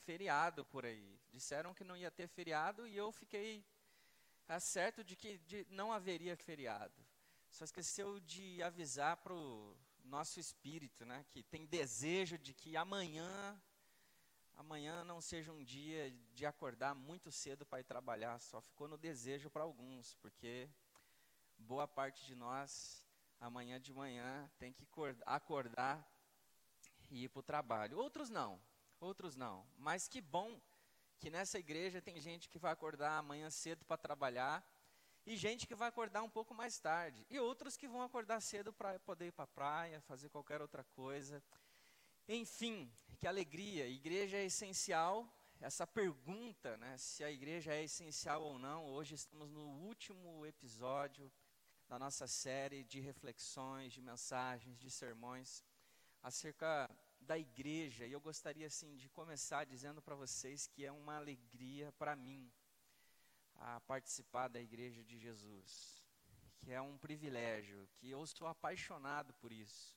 feriado por aí. Disseram que não ia ter feriado e eu fiquei certo de que de, não haveria feriado. Só esqueceu de avisar para o nosso espírito, né, que tem desejo de que amanhã amanhã não seja um dia de acordar muito cedo para ir trabalhar, só ficou no desejo para alguns, porque boa parte de nós amanhã de manhã tem que acordar e ir para o trabalho. Outros não, outros não. Mas que bom que nessa igreja tem gente que vai acordar amanhã cedo para trabalhar e gente que vai acordar um pouco mais tarde e outros que vão acordar cedo para poder ir para a praia, fazer qualquer outra coisa. Enfim, que alegria! Igreja é essencial. Essa pergunta, né, se a igreja é essencial ou não, hoje estamos no último episódio da nossa série de reflexões, de mensagens, de sermões acerca da igreja. E eu gostaria assim de começar dizendo para vocês que é uma alegria para mim a participar da igreja de Jesus, que é um privilégio, que eu sou apaixonado por isso.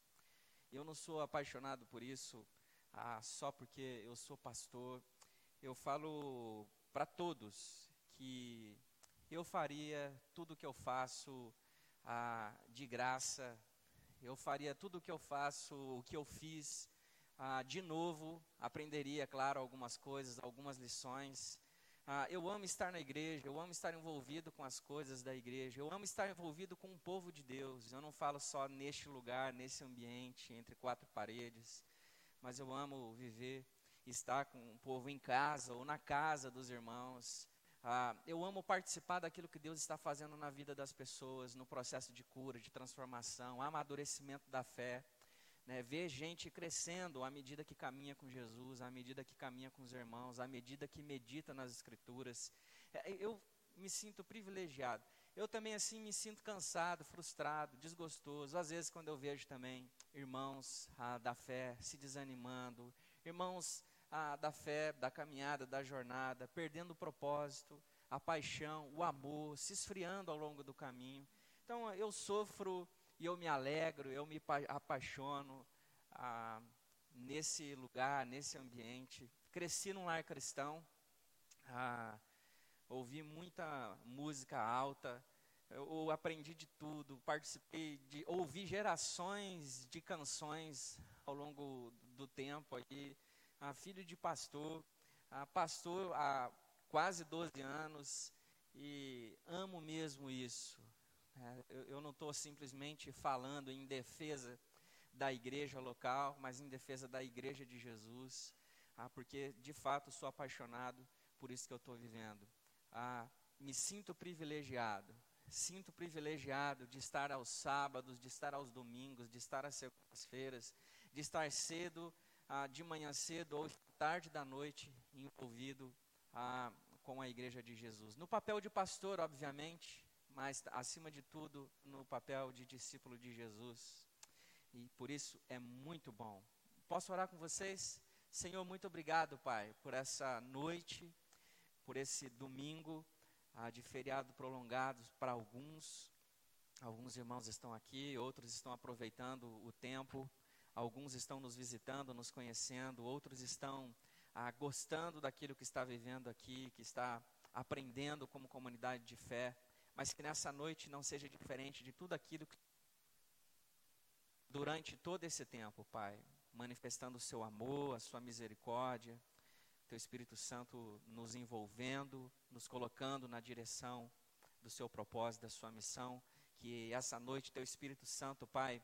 Eu não sou apaixonado por isso ah, só porque eu sou pastor. Eu falo para todos que eu faria tudo o que eu faço ah, de graça. Eu faria tudo o que eu faço, o que eu fiz, ah, de novo. Aprenderia, claro, algumas coisas, algumas lições. Ah, eu amo estar na igreja, eu amo estar envolvido com as coisas da igreja, eu amo estar envolvido com o povo de Deus. Eu não falo só neste lugar, nesse ambiente, entre quatro paredes, mas eu amo viver, estar com o povo em casa ou na casa dos irmãos. Ah, eu amo participar daquilo que Deus está fazendo na vida das pessoas, no processo de cura, de transformação, amadurecimento da fé. Né, ver gente crescendo à medida que caminha com Jesus, à medida que caminha com os irmãos, à medida que medita nas Escrituras. É, eu me sinto privilegiado. Eu também, assim, me sinto cansado, frustrado, desgostoso. Às vezes, quando eu vejo também irmãos ah, da fé se desanimando, irmãos ah, da fé, da caminhada, da jornada, perdendo o propósito, a paixão, o amor, se esfriando ao longo do caminho. Então, eu sofro e eu me alegro, eu me apaixono ah, nesse lugar, nesse ambiente. Cresci num lar cristão, ah, ouvi muita música alta, eu aprendi de tudo, participei de, ouvi gerações de canções ao longo do tempo aí, ah, filho de pastor, ah, pastor há quase 12 anos e amo mesmo isso, eu, eu não estou simplesmente falando em defesa da igreja local, mas em defesa da igreja de Jesus, ah, porque de fato sou apaixonado por isso que eu estou vivendo. Ah, me sinto privilegiado, sinto privilegiado de estar aos sábados, de estar aos domingos, de estar às segundas-feiras, de estar cedo, ah, de manhã cedo ou tarde da noite envolvido ah, com a igreja de Jesus. No papel de pastor, obviamente, mas acima de tudo no papel de discípulo de Jesus. E por isso é muito bom. Posso orar com vocês? Senhor, muito obrigado, Pai, por essa noite, por esse domingo ah, de feriado prolongado para alguns. Alguns irmãos estão aqui, outros estão aproveitando o tempo, alguns estão nos visitando, nos conhecendo, outros estão ah, gostando daquilo que está vivendo aqui, que está aprendendo como comunidade de fé mas que nessa noite não seja diferente de tudo aquilo que durante todo esse tempo, Pai, manifestando o seu amor, a sua misericórdia, teu Espírito Santo nos envolvendo, nos colocando na direção do seu propósito, da sua missão, que essa noite teu Espírito Santo, Pai,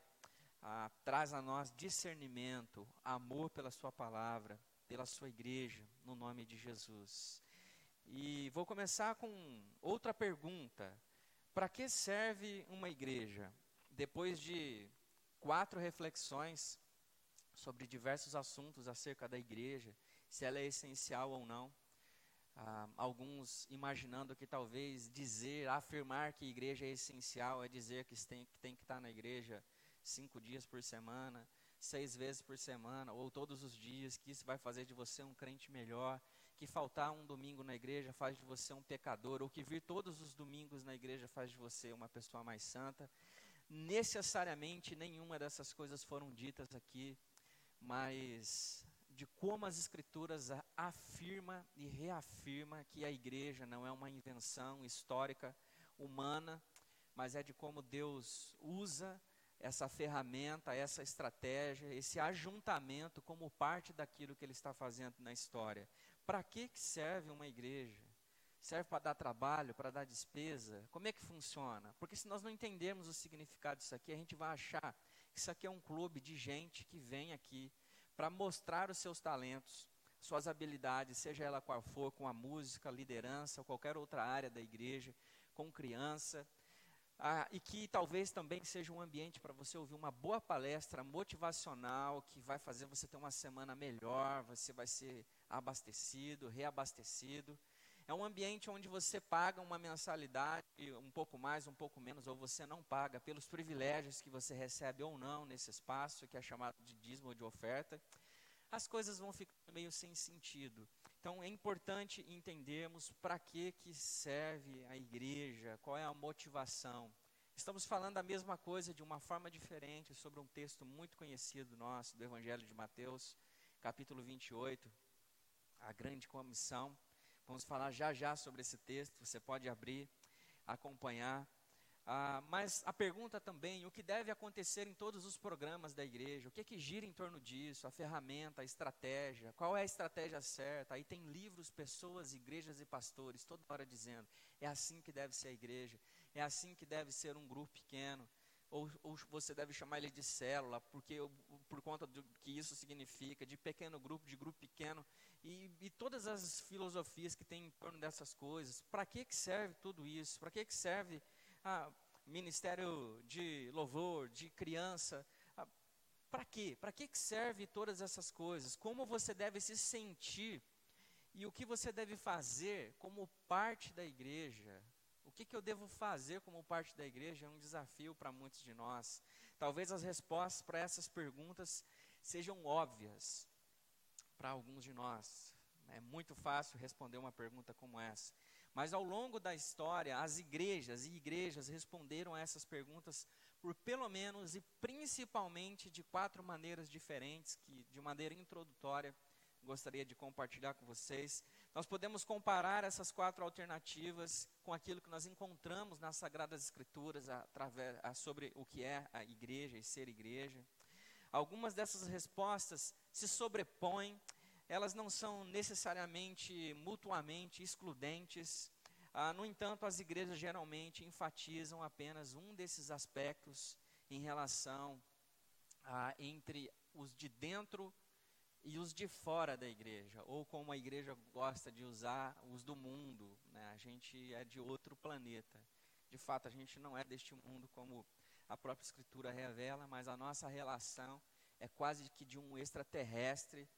ah, traz a nós discernimento, amor pela sua palavra, pela sua igreja, no nome de Jesus. E vou começar com outra pergunta. Para que serve uma igreja? Depois de quatro reflexões sobre diversos assuntos acerca da igreja, se ela é essencial ou não, ah, alguns imaginando que talvez dizer, afirmar que igreja é essencial é dizer que tem, que tem que estar na igreja cinco dias por semana, seis vezes por semana, ou todos os dias, que isso vai fazer de você um crente melhor que faltar um domingo na igreja faz de você um pecador, ou que vir todos os domingos na igreja faz de você uma pessoa mais santa. Necessariamente nenhuma dessas coisas foram ditas aqui, mas de como as escrituras afirma e reafirma que a igreja não é uma invenção histórica humana, mas é de como Deus usa essa ferramenta, essa estratégia, esse ajuntamento como parte daquilo que ele está fazendo na história. Para que, que serve uma igreja? Serve para dar trabalho, para dar despesa? Como é que funciona? Porque se nós não entendermos o significado disso aqui, a gente vai achar que isso aqui é um clube de gente que vem aqui para mostrar os seus talentos, suas habilidades, seja ela qual for, com a música, liderança, ou qualquer outra área da igreja, com criança, ah, e que talvez também seja um ambiente para você ouvir uma boa palestra motivacional que vai fazer você ter uma semana melhor, você vai ser abastecido, reabastecido. É um ambiente onde você paga uma mensalidade, um pouco mais, um pouco menos, ou você não paga pelos privilégios que você recebe ou não nesse espaço, que é chamado de dízimo ou de oferta. As coisas vão ficando meio sem sentido. Então é importante entendermos para que, que serve a igreja, qual é a motivação. Estamos falando a mesma coisa de uma forma diferente sobre um texto muito conhecido nosso, do Evangelho de Mateus, capítulo 28, a grande comissão. Vamos falar já já sobre esse texto, você pode abrir, acompanhar. Ah, mas a pergunta também, o que deve acontecer em todos os programas da igreja? O que, é que gira em torno disso? A ferramenta, a estratégia, qual é a estratégia certa? Aí tem livros, pessoas, igrejas e pastores, toda hora dizendo, é assim que deve ser a igreja, é assim que deve ser um grupo pequeno, ou, ou você deve chamar ele de célula, porque por conta do que isso significa, de pequeno grupo, de grupo pequeno, e, e todas as filosofias que tem em torno dessas coisas. Para que, que serve tudo isso? Para que, que serve ah, ministério de louvor, de criança. Ah, Para quê? Para que serve todas essas coisas? Como você deve se sentir e o que você deve fazer como parte da igreja? O que, que eu devo fazer como parte da igreja é um desafio para muitos de nós. Talvez as respostas para essas perguntas sejam óbvias para alguns de nós. É muito fácil responder uma pergunta como essa. Mas ao longo da história, as igrejas e igrejas responderam a essas perguntas por pelo menos e principalmente de quatro maneiras diferentes, que de maneira introdutória gostaria de compartilhar com vocês. Nós podemos comparar essas quatro alternativas com aquilo que nós encontramos nas Sagradas Escrituras através, sobre o que é a igreja e ser igreja. Algumas dessas respostas se sobrepõem elas não são necessariamente mutuamente excludentes. Ah, no entanto, as igrejas geralmente enfatizam apenas um desses aspectos em relação a, entre os de dentro e os de fora da igreja, ou como a igreja gosta de usar, os do mundo. Né? A gente é de outro planeta. De fato, a gente não é deste mundo, como a própria Escritura revela, mas a nossa relação é quase que de um extraterrestre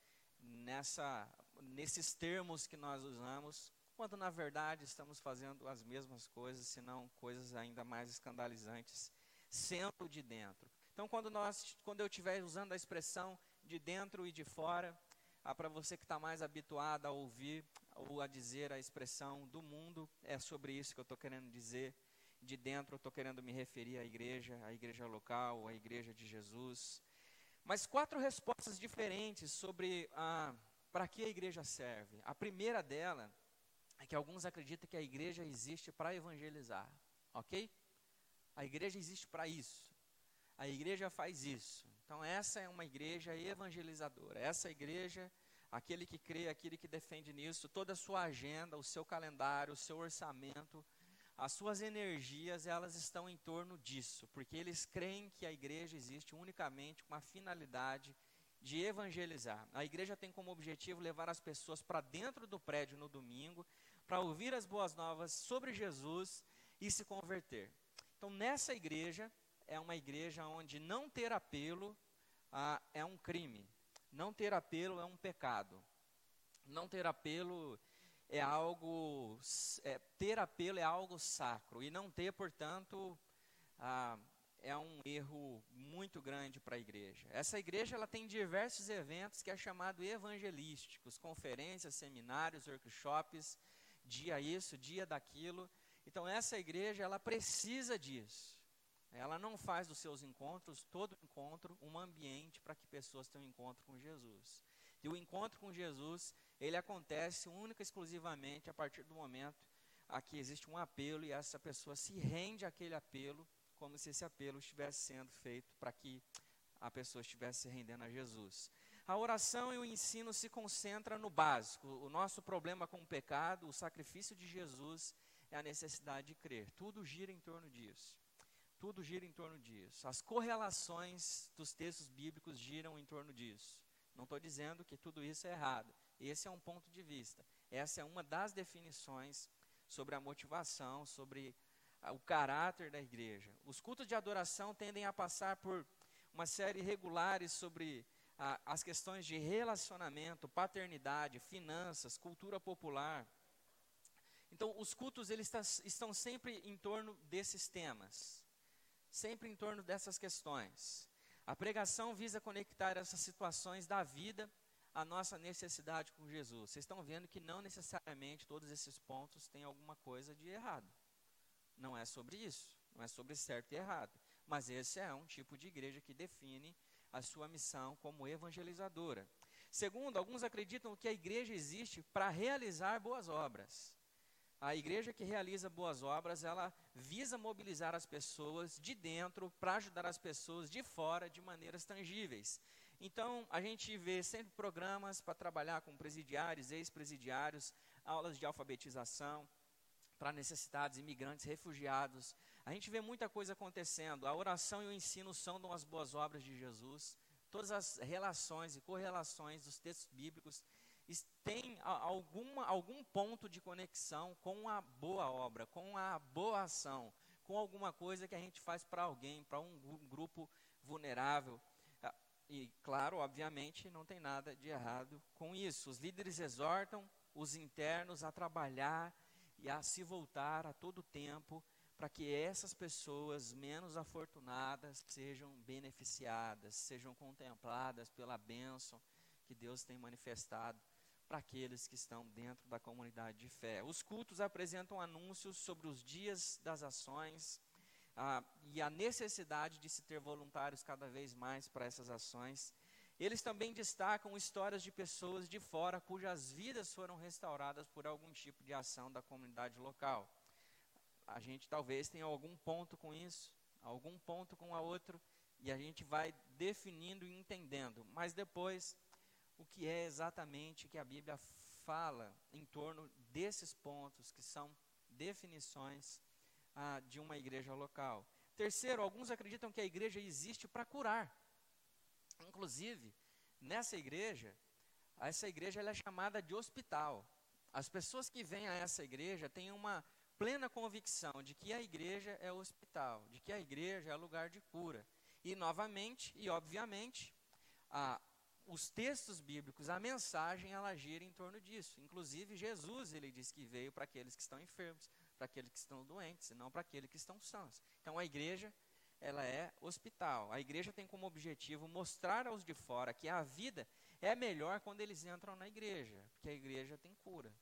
nessa, nesses termos que nós usamos, quando na verdade estamos fazendo as mesmas coisas, se não coisas ainda mais escandalizantes, sendo de dentro. Então, quando, nós, quando eu estiver usando a expressão de dentro e de fora, ah, para você que está mais habituado a ouvir ou a dizer a expressão do mundo, é sobre isso que eu estou querendo dizer. De dentro, eu estou querendo me referir à igreja, à igreja local, à igreja de Jesus, mas quatro respostas diferentes sobre ah, para que a igreja serve. A primeira dela é que alguns acreditam que a igreja existe para evangelizar, ok? A igreja existe para isso. A igreja faz isso. Então essa é uma igreja evangelizadora. Essa igreja, aquele que crê, aquele que defende nisso, toda a sua agenda, o seu calendário, o seu orçamento, as suas energias elas estão em torno disso, porque eles creem que a igreja existe unicamente com a finalidade de evangelizar. A igreja tem como objetivo levar as pessoas para dentro do prédio no domingo, para ouvir as boas novas sobre Jesus e se converter. Então, nessa igreja, é uma igreja onde não ter apelo ah, é um crime, não ter apelo é um pecado, não ter apelo é algo, é, ter apelo é algo sacro, e não ter, portanto, ah, é um erro muito grande para a igreja. Essa igreja ela tem diversos eventos que é chamado evangelísticos, conferências, seminários, workshops, dia isso, dia daquilo. Então essa igreja ela precisa disso. Ela não faz dos seus encontros, todo encontro, um ambiente para que pessoas tenham um encontro com Jesus. E o encontro com Jesus, ele acontece única e exclusivamente a partir do momento aqui existe um apelo e essa pessoa se rende àquele apelo, como se esse apelo estivesse sendo feito para que a pessoa estivesse se rendendo a Jesus. A oração e o ensino se concentram no básico. O nosso problema com o pecado, o sacrifício de Jesus, é a necessidade de crer. Tudo gira em torno disso. Tudo gira em torno disso. As correlações dos textos bíblicos giram em torno disso. Não estou dizendo que tudo isso é errado. Esse é um ponto de vista. Essa é uma das definições sobre a motivação, sobre o caráter da igreja. Os cultos de adoração tendem a passar por uma série regulares sobre a, as questões de relacionamento, paternidade, finanças, cultura popular. Então, os cultos eles está, estão sempre em torno desses temas, sempre em torno dessas questões. A pregação visa conectar essas situações da vida à nossa necessidade com Jesus. Vocês estão vendo que não necessariamente todos esses pontos têm alguma coisa de errado. Não é sobre isso, não é sobre certo e errado. Mas esse é um tipo de igreja que define a sua missão como evangelizadora. Segundo, alguns acreditam que a igreja existe para realizar boas obras. A igreja que realiza boas obras, ela visa mobilizar as pessoas de dentro para ajudar as pessoas de fora de maneiras tangíveis. Então, a gente vê sempre programas para trabalhar com presidiários, ex-presidiários, aulas de alfabetização para necessitados, imigrantes, refugiados. A gente vê muita coisa acontecendo. A oração e o ensino são as boas obras de Jesus. Todas as relações e correlações dos textos bíblicos têm alguma, algum ponto de conexão com a boa obra, com a boa ação, com alguma coisa que a gente faz para alguém, para um, um grupo vulnerável. Ah, e, claro, obviamente, não tem nada de errado com isso. Os líderes exortam os internos a trabalhar e a se voltar a todo tempo para que essas pessoas menos afortunadas sejam beneficiadas, sejam contempladas pela bênção que Deus tem manifestado para aqueles que estão dentro da comunidade de fé. Os cultos apresentam anúncios sobre os dias das ações ah, e a necessidade de se ter voluntários cada vez mais para essas ações. Eles também destacam histórias de pessoas de fora cujas vidas foram restauradas por algum tipo de ação da comunidade local. A gente talvez tenha algum ponto com isso, algum ponto com a outro, e a gente vai definindo e entendendo. Mas depois, o que é exatamente que a Bíblia fala em torno desses pontos, que são definições ah, de uma igreja local. Terceiro, alguns acreditam que a igreja existe para curar. Inclusive, nessa igreja, essa igreja é chamada de hospital. As pessoas que vêm a essa igreja têm uma plena convicção de que a igreja é hospital, de que a igreja é lugar de cura. E novamente, e obviamente, a, os textos bíblicos, a mensagem, ela gira em torno disso. Inclusive, Jesus, ele diz que veio para aqueles que estão enfermos, para aqueles que estão doentes, e não para aqueles que estão sãos. Então, a igreja ela é hospital. A igreja tem como objetivo mostrar aos de fora que a vida é melhor quando eles entram na igreja, porque a igreja tem cura,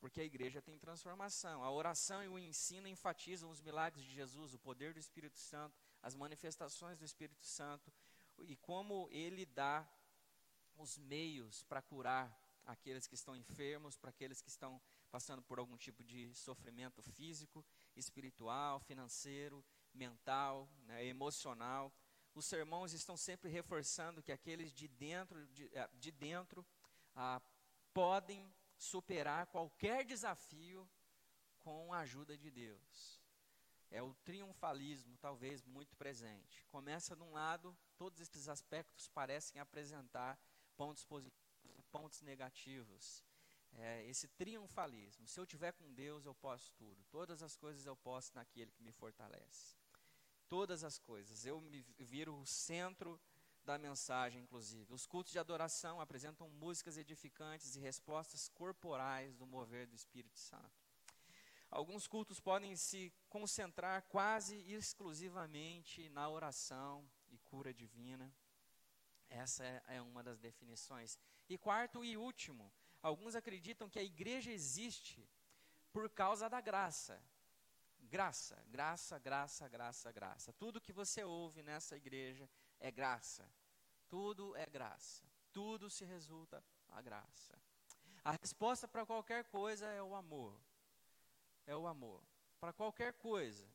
porque a igreja tem transformação. A oração e o ensino enfatizam os milagres de Jesus, o poder do Espírito Santo, as manifestações do Espírito Santo e como ele dá os meios para curar aqueles que estão enfermos, para aqueles que estão passando por algum tipo de sofrimento físico, espiritual, financeiro mental, né, emocional. Os sermões estão sempre reforçando que aqueles de dentro, de, eh, de dentro ah, podem superar qualquer desafio com a ajuda de Deus. É o triunfalismo, talvez muito presente. Começa de um lado, todos esses aspectos parecem apresentar pontos positivos e pontos negativos. É, esse triunfalismo. Se eu tiver com Deus, eu posso tudo. Todas as coisas eu posso naquele que me fortalece todas as coisas. Eu me viro o centro da mensagem, inclusive. Os cultos de adoração apresentam músicas edificantes e respostas corporais do mover do Espírito Santo. Alguns cultos podem se concentrar quase exclusivamente na oração e cura divina. Essa é, é uma das definições. E quarto e último, alguns acreditam que a igreja existe por causa da graça. Graça, graça, graça, graça, graça. Tudo que você ouve nessa igreja é graça. Tudo é graça. tudo se resulta a graça. A resposta para qualquer coisa é o amor. É o amor. Para qualquer coisa.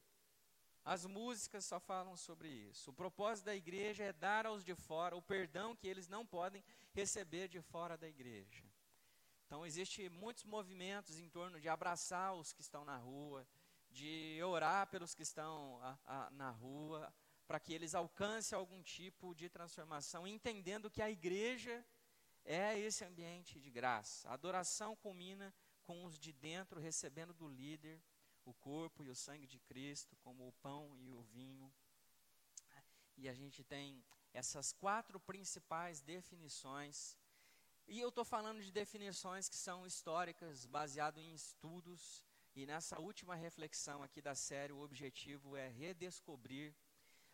As músicas só falam sobre isso. O propósito da igreja é dar aos de fora o perdão que eles não podem receber de fora da igreja. Então, existem muitos movimentos em torno de abraçar os que estão na rua, de orar pelos que estão a, a, na rua, para que eles alcancem algum tipo de transformação, entendendo que a igreja é esse ambiente de graça. A adoração culmina com os de dentro recebendo do líder o corpo e o sangue de Cristo, como o pão e o vinho. E a gente tem essas quatro principais definições. E eu estou falando de definições que são históricas, baseado em estudos. E nessa última reflexão aqui da série, o objetivo é redescobrir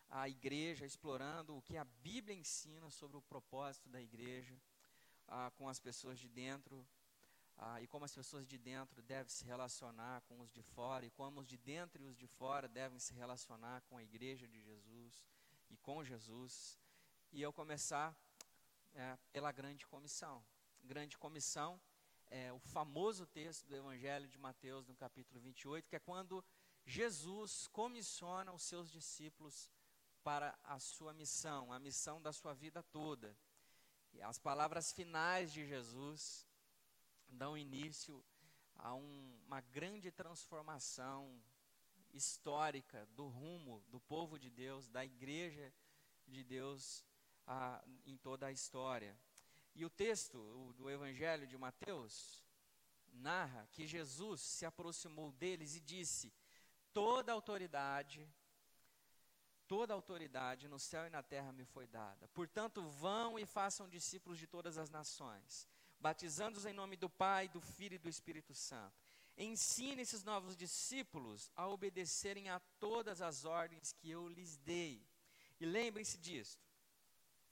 a igreja, explorando o que a Bíblia ensina sobre o propósito da igreja ah, com as pessoas de dentro ah, e como as pessoas de dentro devem se relacionar com os de fora e como os de dentro e os de fora devem se relacionar com a igreja de Jesus e com Jesus. E eu começar é, pela grande comissão. Grande comissão é o famoso texto do Evangelho de Mateus, no capítulo 28, que é quando Jesus comissiona os seus discípulos para a sua missão, a missão da sua vida toda. E as palavras finais de Jesus dão início a um, uma grande transformação histórica do rumo do povo de Deus, da igreja de Deus a, em toda a história. E o texto o, do Evangelho de Mateus narra que Jesus se aproximou deles e disse: Toda autoridade Toda autoridade no céu e na terra me foi dada. Portanto, vão e façam discípulos de todas as nações, batizando-os em nome do Pai, do Filho e do Espírito Santo. Ensine esses novos discípulos a obedecerem a todas as ordens que eu lhes dei. E lembrem-se disto: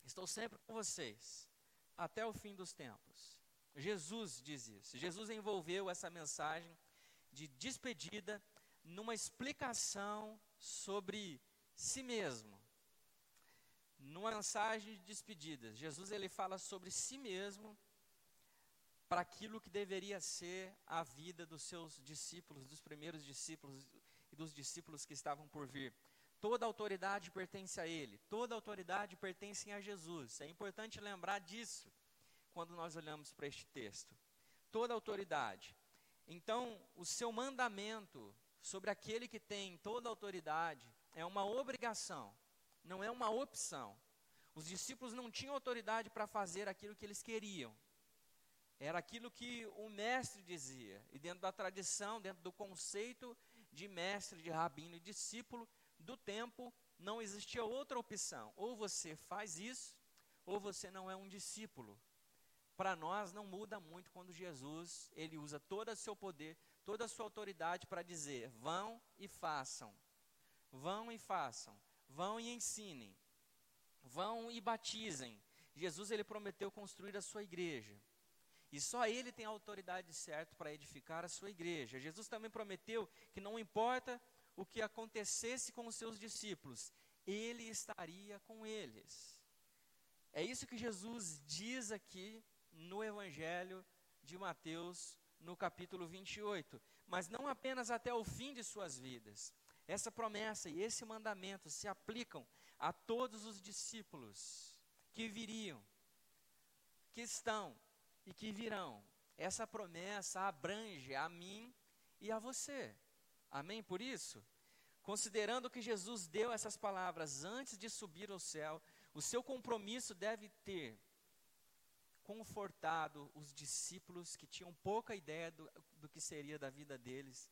estou sempre com vocês, até o fim dos tempos. Jesus diz isso. Jesus envolveu essa mensagem de despedida numa explicação sobre si mesmo. Numa mensagem de despedida, Jesus ele fala sobre si mesmo para aquilo que deveria ser a vida dos seus discípulos, dos primeiros discípulos e dos discípulos que estavam por vir. Toda autoridade pertence a Ele, toda autoridade pertence a Jesus. É importante lembrar disso quando nós olhamos para este texto. Toda autoridade. Então, o seu mandamento sobre aquele que tem toda autoridade é uma obrigação, não é uma opção. Os discípulos não tinham autoridade para fazer aquilo que eles queriam. Era aquilo que o mestre dizia. E dentro da tradição, dentro do conceito de mestre, de rabino e discípulo do tempo, não existia outra opção. Ou você faz isso, ou você não é um discípulo. Para nós não muda muito quando Jesus, ele usa todo o seu poder, toda a sua autoridade para dizer: "Vão e façam". Vão e façam, vão e ensinem, vão e batizem. Jesus ele prometeu construir a sua igreja. E só ele tem a autoridade certa para edificar a sua igreja. Jesus também prometeu que não importa o que acontecesse com os seus discípulos, ele estaria com eles. É isso que Jesus diz aqui no Evangelho de Mateus, no capítulo 28. Mas não apenas até o fim de suas vidas, essa promessa e esse mandamento se aplicam a todos os discípulos que viriam, que estão e que virão. Essa promessa abrange a mim e a você. Amém? Por isso, considerando que Jesus deu essas palavras antes de subir ao céu, o seu compromisso deve ter confortado os discípulos que tinham pouca ideia do, do que seria da vida deles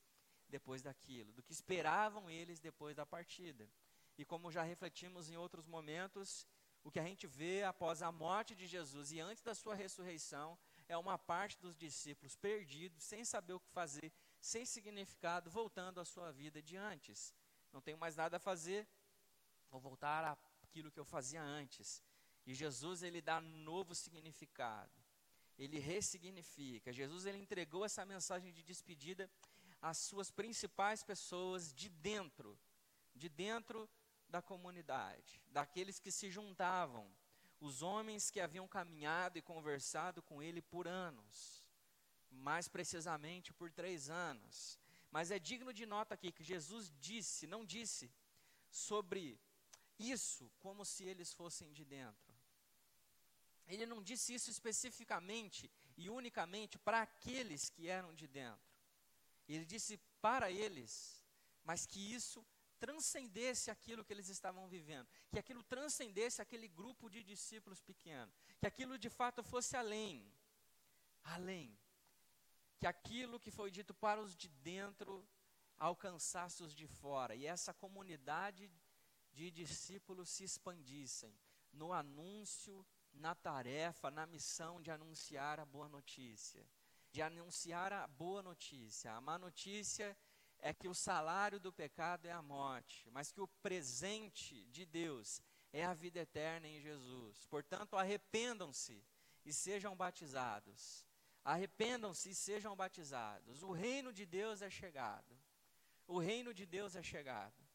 depois daquilo, do que esperavam eles depois da partida. E como já refletimos em outros momentos, o que a gente vê após a morte de Jesus e antes da sua ressurreição é uma parte dos discípulos perdidos, sem saber o que fazer, sem significado, voltando à sua vida de antes. Não tenho mais nada a fazer, vou voltar àquilo que eu fazia antes. E Jesus ele dá novo significado. Ele ressignifica. Jesus ele entregou essa mensagem de despedida as suas principais pessoas de dentro, de dentro da comunidade, daqueles que se juntavam. os homens que haviam caminhado e conversado com ele por anos, mais precisamente por três anos. Mas é digno de nota aqui que Jesus disse, não disse, sobre isso como se eles fossem de dentro. Ele não disse isso especificamente e unicamente para aqueles que eram de dentro. Ele disse para eles, mas que isso transcendesse aquilo que eles estavam vivendo, que aquilo transcendesse aquele grupo de discípulos pequenos, que aquilo de fato fosse além, além, que aquilo que foi dito para os de dentro alcançasse os de fora, e essa comunidade de discípulos se expandissem no anúncio, na tarefa, na missão de anunciar a boa notícia, de anunciar a boa notícia, a má notícia é que o salário do pecado é a morte, mas que o presente de Deus é a vida eterna em Jesus. Portanto, arrependam-se e sejam batizados. Arrependam-se e sejam batizados. O reino de Deus é chegado. O reino de Deus é chegado.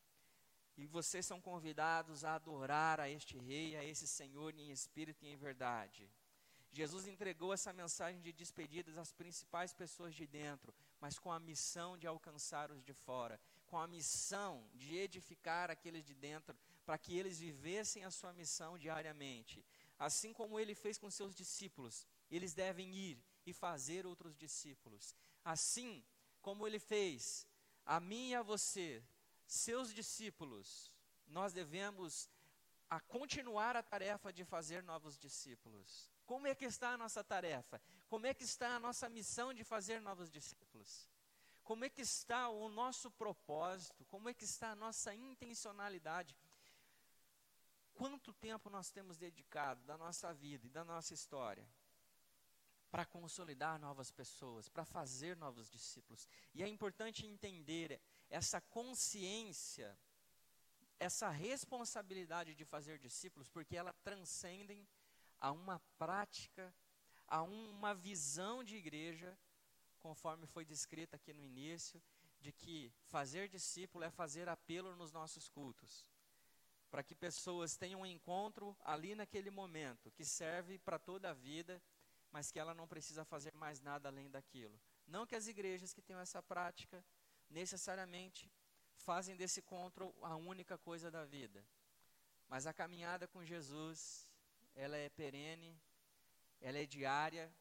E vocês são convidados a adorar a este Rei, a esse Senhor em espírito e em verdade. Jesus entregou essa mensagem de despedidas às principais pessoas de dentro, mas com a missão de alcançar os de fora, com a missão de edificar aqueles de dentro, para que eles vivessem a sua missão diariamente. Assim como ele fez com seus discípulos, eles devem ir e fazer outros discípulos. Assim como ele fez a mim e a você, seus discípulos, nós devemos a continuar a tarefa de fazer novos discípulos. Como é que está a nossa tarefa? Como é que está a nossa missão de fazer novos discípulos? Como é que está o nosso propósito? Como é que está a nossa intencionalidade? Quanto tempo nós temos dedicado da nossa vida e da nossa história para consolidar novas pessoas, para fazer novos discípulos? E é importante entender essa consciência, essa responsabilidade de fazer discípulos, porque ela transcendem a uma prática, a uma visão de igreja, conforme foi descrita aqui no início, de que fazer discípulo é fazer apelo nos nossos cultos, para que pessoas tenham um encontro ali naquele momento, que serve para toda a vida, mas que ela não precisa fazer mais nada além daquilo. Não que as igrejas que tenham essa prática necessariamente fazem desse encontro a única coisa da vida, mas a caminhada com Jesus ela é perene, ela é diária,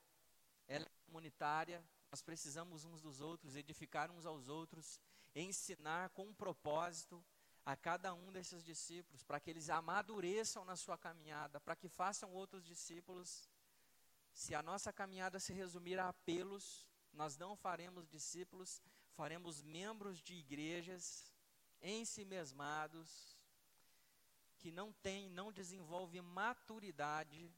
ela é comunitária. Nós precisamos uns dos outros, edificar uns aos outros, ensinar com um propósito a cada um desses discípulos, para que eles amadureçam na sua caminhada, para que façam outros discípulos. Se a nossa caminhada se resumir a apelos, nós não faremos discípulos, faremos membros de igrejas ensimesmados, que não tem, não desenvolve maturidade,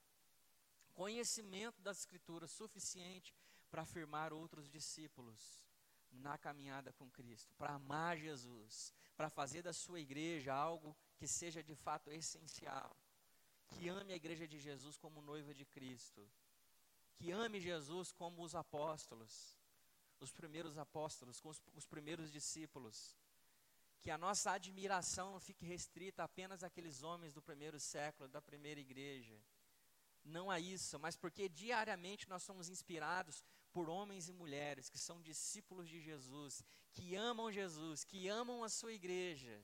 conhecimento das Escrituras suficiente para afirmar outros discípulos na caminhada com Cristo, para amar Jesus, para fazer da sua igreja algo que seja de fato essencial, que ame a igreja de Jesus como noiva de Cristo, que ame Jesus como os apóstolos, os primeiros apóstolos, com os, os primeiros discípulos, que a nossa admiração não fique restrita apenas àqueles homens do primeiro século, da primeira igreja. Não a isso, mas porque diariamente nós somos inspirados por homens e mulheres que são discípulos de Jesus, que amam Jesus, que amam a sua igreja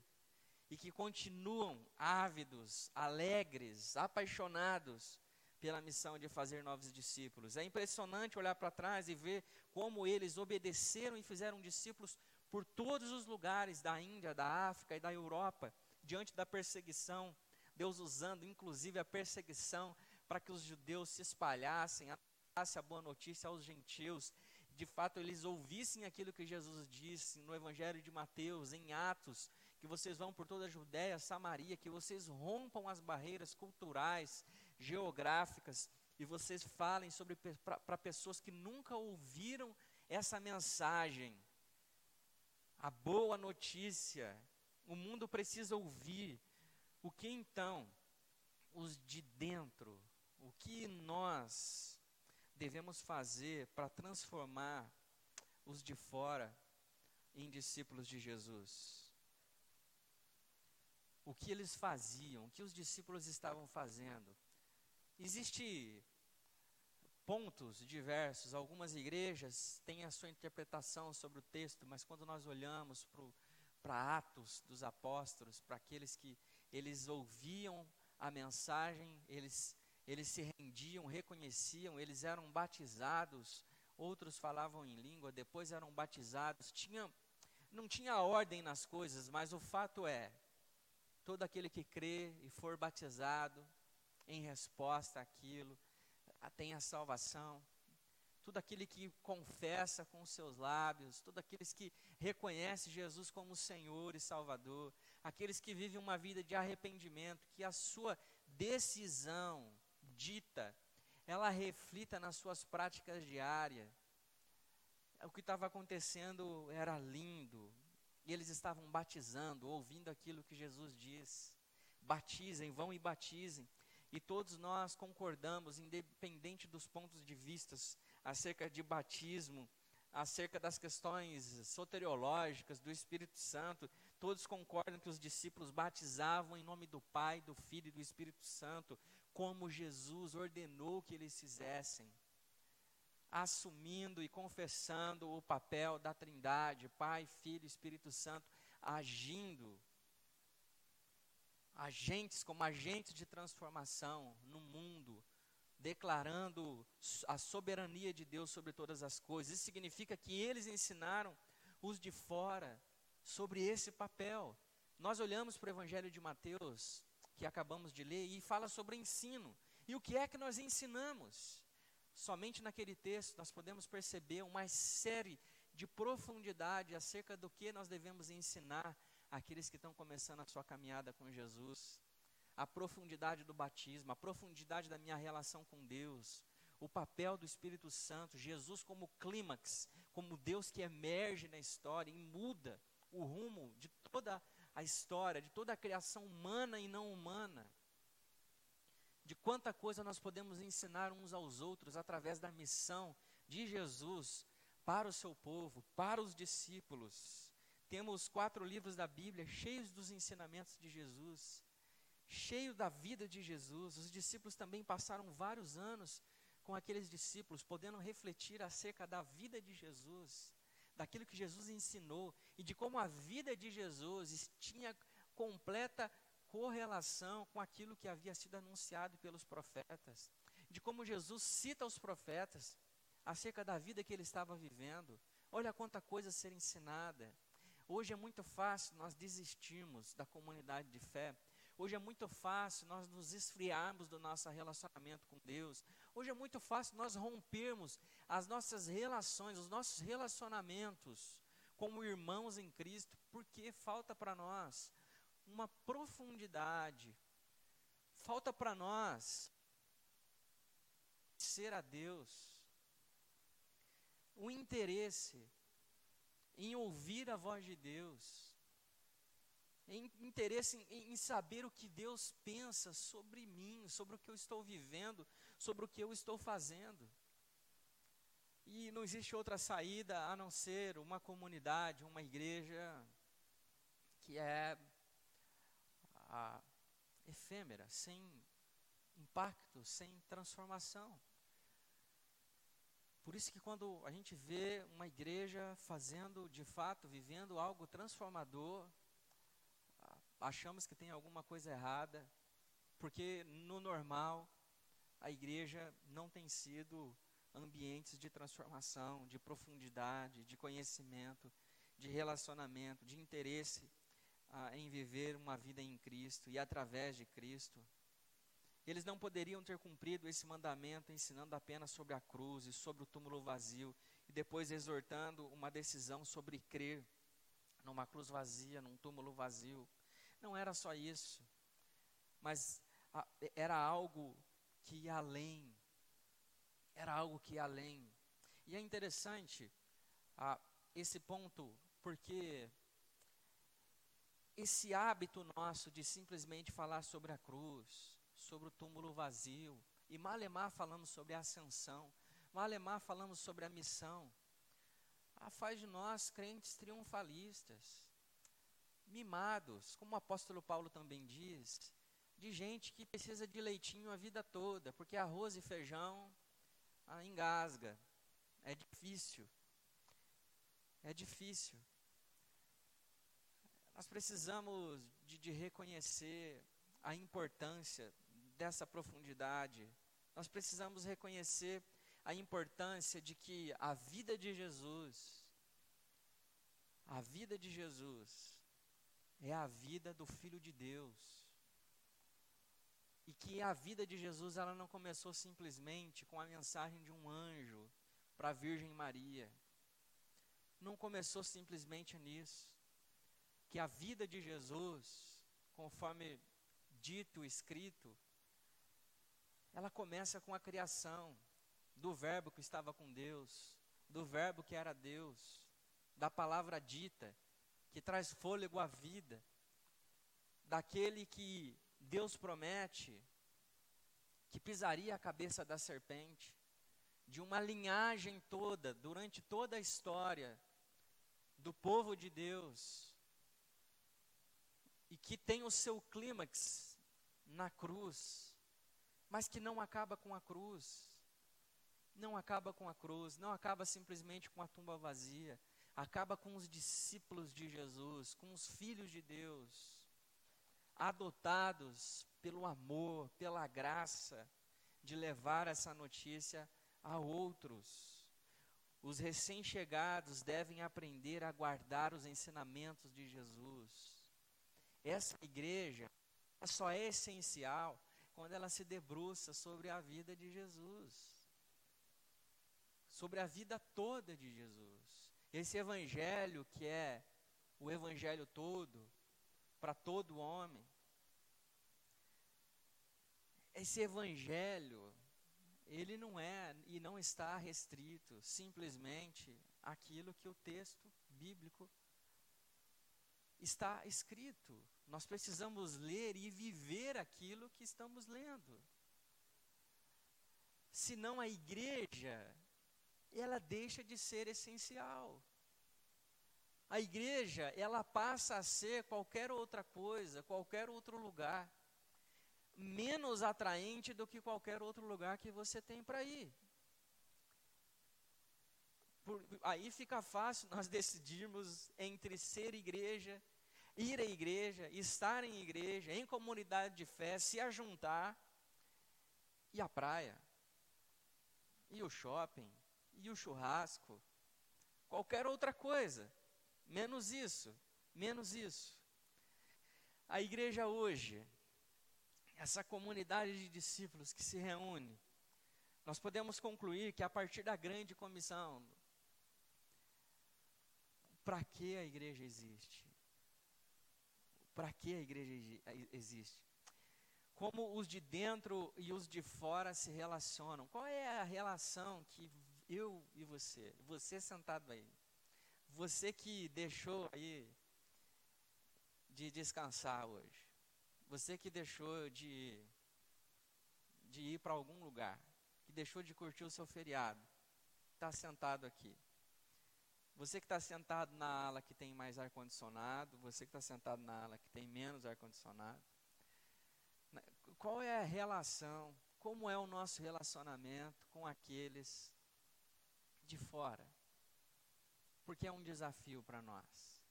e que continuam ávidos, alegres, apaixonados pela missão de fazer novos discípulos. É impressionante olhar para trás e ver como eles obedeceram e fizeram discípulos por todos os lugares da Índia, da África e da Europa, diante da perseguição, Deus usando inclusive a perseguição para que os judeus se espalhassem, anunciassem a boa notícia aos gentios, de fato eles ouvissem aquilo que Jesus disse no Evangelho de Mateus, em Atos, que vocês vão por toda a Judéia, Samaria, que vocês rompam as barreiras culturais, geográficas, e vocês falem sobre para pessoas que nunca ouviram essa mensagem a boa notícia. O mundo precisa ouvir. O que então os de dentro, que nós devemos fazer para transformar os de fora em discípulos de Jesus? O que eles faziam, o que os discípulos estavam fazendo? Existe pontos diversos, algumas igrejas têm a sua interpretação sobre o texto, mas quando nós olhamos para Atos dos Apóstolos, para aqueles que eles ouviam a mensagem, eles, eles se rendiam, reconheciam, eles eram batizados, outros falavam em língua, depois eram batizados, tinha, não tinha ordem nas coisas, mas o fato é, todo aquele que crê e for batizado em resposta àquilo, tem a salvação. Todo aquele que confessa com os seus lábios, todos aqueles que reconhecem Jesus como Senhor e Salvador, aqueles que vivem uma vida de arrependimento, que a sua decisão dita, ela reflita nas suas práticas diárias. O que estava acontecendo era lindo, e eles estavam batizando, ouvindo aquilo que Jesus diz. Batizem, vão e batizem. E todos nós concordamos, independente dos pontos de vistas, acerca de batismo, acerca das questões soteriológicas do Espírito Santo, todos concordam que os discípulos batizavam em nome do Pai, do Filho e do Espírito Santo, como Jesus ordenou que eles fizessem assumindo e confessando o papel da Trindade, Pai, Filho Espírito Santo, agindo, agentes como agentes de transformação no mundo, declarando a soberania de Deus sobre todas as coisas. Isso significa que eles ensinaram os de fora sobre esse papel. Nós olhamos para o Evangelho de Mateus, que acabamos de ler, e fala sobre ensino. E o que é que nós ensinamos? Somente naquele texto nós podemos perceber uma série de profundidade acerca do que nós devemos ensinar àqueles que estão começando a sua caminhada com Jesus. A profundidade do batismo, a profundidade da minha relação com Deus, o papel do Espírito Santo, Jesus como clímax, como Deus que emerge na história e muda o rumo de toda a história, de toda a criação humana e não humana de quanta coisa nós podemos ensinar uns aos outros através da missão de Jesus para o seu povo, para os discípulos. Temos quatro livros da Bíblia cheios dos ensinamentos de Jesus, cheio da vida de Jesus. Os discípulos também passaram vários anos com aqueles discípulos, podendo refletir acerca da vida de Jesus, daquilo que Jesus ensinou e de como a vida de Jesus tinha completa correlação com aquilo que havia sido anunciado pelos profetas, de como Jesus cita os profetas acerca da vida que ele estava vivendo. Olha quanta coisa a ser ensinada. Hoje é muito fácil nós desistirmos da comunidade de fé. Hoje é muito fácil nós nos esfriarmos do nosso relacionamento com Deus. Hoje é muito fácil nós rompermos as nossas relações, os nossos relacionamentos como irmãos em Cristo, porque falta para nós uma profundidade. Falta para nós ser a Deus, o interesse em ouvir a voz de Deus, em interesse em, em, saber o que Deus pensa sobre mim, sobre o que eu estou vivendo, sobre o que eu estou fazendo. E não existe outra saída a não ser uma comunidade, uma igreja que é a, efêmera, sem impacto, sem transformação. Por isso que quando a gente vê uma igreja fazendo, de fato, vivendo algo transformador, achamos que tem alguma coisa errada, porque no normal a igreja não tem sido ambientes de transformação, de profundidade, de conhecimento, de relacionamento, de interesse ah, em viver uma vida em Cristo e através de Cristo. Eles não poderiam ter cumprido esse mandamento ensinando apenas sobre a cruz e sobre o túmulo vazio e depois exortando uma decisão sobre crer numa cruz vazia, num túmulo vazio. Não era só isso, mas a, era algo que ia além. Era algo que ia além. E é interessante a, esse ponto, porque esse hábito nosso de simplesmente falar sobre a cruz, sobre o túmulo vazio, e malemar falamos sobre a ascensão, malemar falamos sobre a missão, ah, faz de nós crentes triunfalistas, mimados, como o apóstolo Paulo também diz, de gente que precisa de leitinho a vida toda, porque arroz e feijão engasga. É difícil. É difícil. Nós precisamos de, de reconhecer a importância dessa profundidade. Nós precisamos reconhecer a importância de que a vida de Jesus, a vida de Jesus, é a vida do Filho de Deus. E que a vida de Jesus ela não começou simplesmente com a mensagem de um anjo para a Virgem Maria. Não começou simplesmente nisso. Que a vida de Jesus, conforme dito, escrito, ela começa com a criação do Verbo que estava com Deus, do Verbo que era Deus, da palavra dita, que traz fôlego à vida, daquele que Deus promete que pisaria a cabeça da serpente, de uma linhagem toda, durante toda a história do povo de Deus, e que tem o seu clímax na cruz, mas que não acaba com a cruz. Não acaba com a cruz, não acaba simplesmente com a tumba vazia, acaba com os discípulos de Jesus, com os filhos de Deus, adotados pelo amor, pela graça de levar essa notícia a outros. Os recém-chegados devem aprender a guardar os ensinamentos de Jesus. Essa igreja só é essencial quando ela se debruça sobre a vida de Jesus, sobre a vida toda de Jesus. Esse evangelho que é o evangelho todo, para todo homem. Esse evangelho, ele não é e não está restrito simplesmente àquilo que o texto bíblico está escrito. Nós precisamos ler e viver aquilo que estamos lendo. Senão a igreja, ela deixa de ser essencial. A igreja, ela passa a ser qualquer outra coisa, qualquer outro lugar, menos atraente do que qualquer outro lugar que você tem para ir. Por, aí fica fácil nós decidirmos entre ser igreja ir à igreja, estar em igreja, em comunidade de fé, se ajuntar, e a praia, e o shopping, e o churrasco, qualquer outra coisa, menos isso, menos isso. A igreja hoje, essa comunidade de discípulos que se reúne, nós podemos concluir que a partir da grande comissão, para que a igreja existe? Para que a igreja existe? Como os de dentro e os de fora se relacionam? Qual é a relação que eu e você, você sentado aí, você que deixou aí de descansar hoje, você que deixou de, de ir para algum lugar, que deixou de curtir o seu feriado, está sentado aqui. Você que está sentado na ala que tem mais ar-condicionado, você que está sentado na ala que tem menos ar-condicionado. Qual é a relação, como é o nosso relacionamento com aqueles de fora? Porque é um desafio para nós.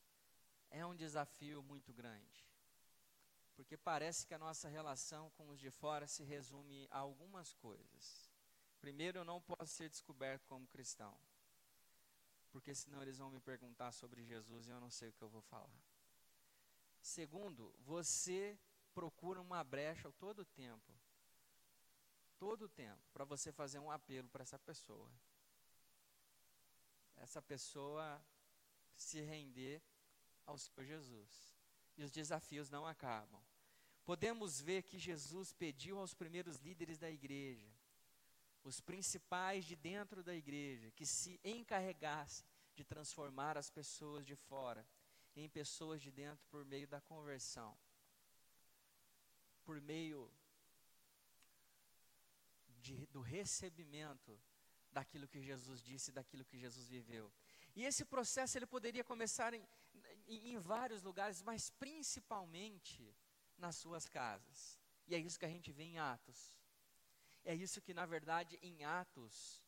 É um desafio muito grande. Porque parece que a nossa relação com os de fora se resume a algumas coisas. Primeiro, eu não posso ser descoberto como cristão porque senão eles vão me perguntar sobre Jesus e eu não sei o que eu vou falar. Segundo, você procura uma brecha todo o tempo, todo o tempo, para você fazer um apelo para essa pessoa. Essa pessoa se render ao Senhor Jesus. E os desafios não acabam. Podemos ver que Jesus pediu aos primeiros líderes da igreja os principais de dentro da igreja, que se encarregassem de transformar as pessoas de fora em pessoas de dentro por meio da conversão, por meio de, do recebimento daquilo que Jesus disse, daquilo que Jesus viveu. E esse processo ele poderia começar em, em, em vários lugares, mas principalmente nas suas casas. E é isso que a gente vê em Atos. É isso que, na verdade, em Atos,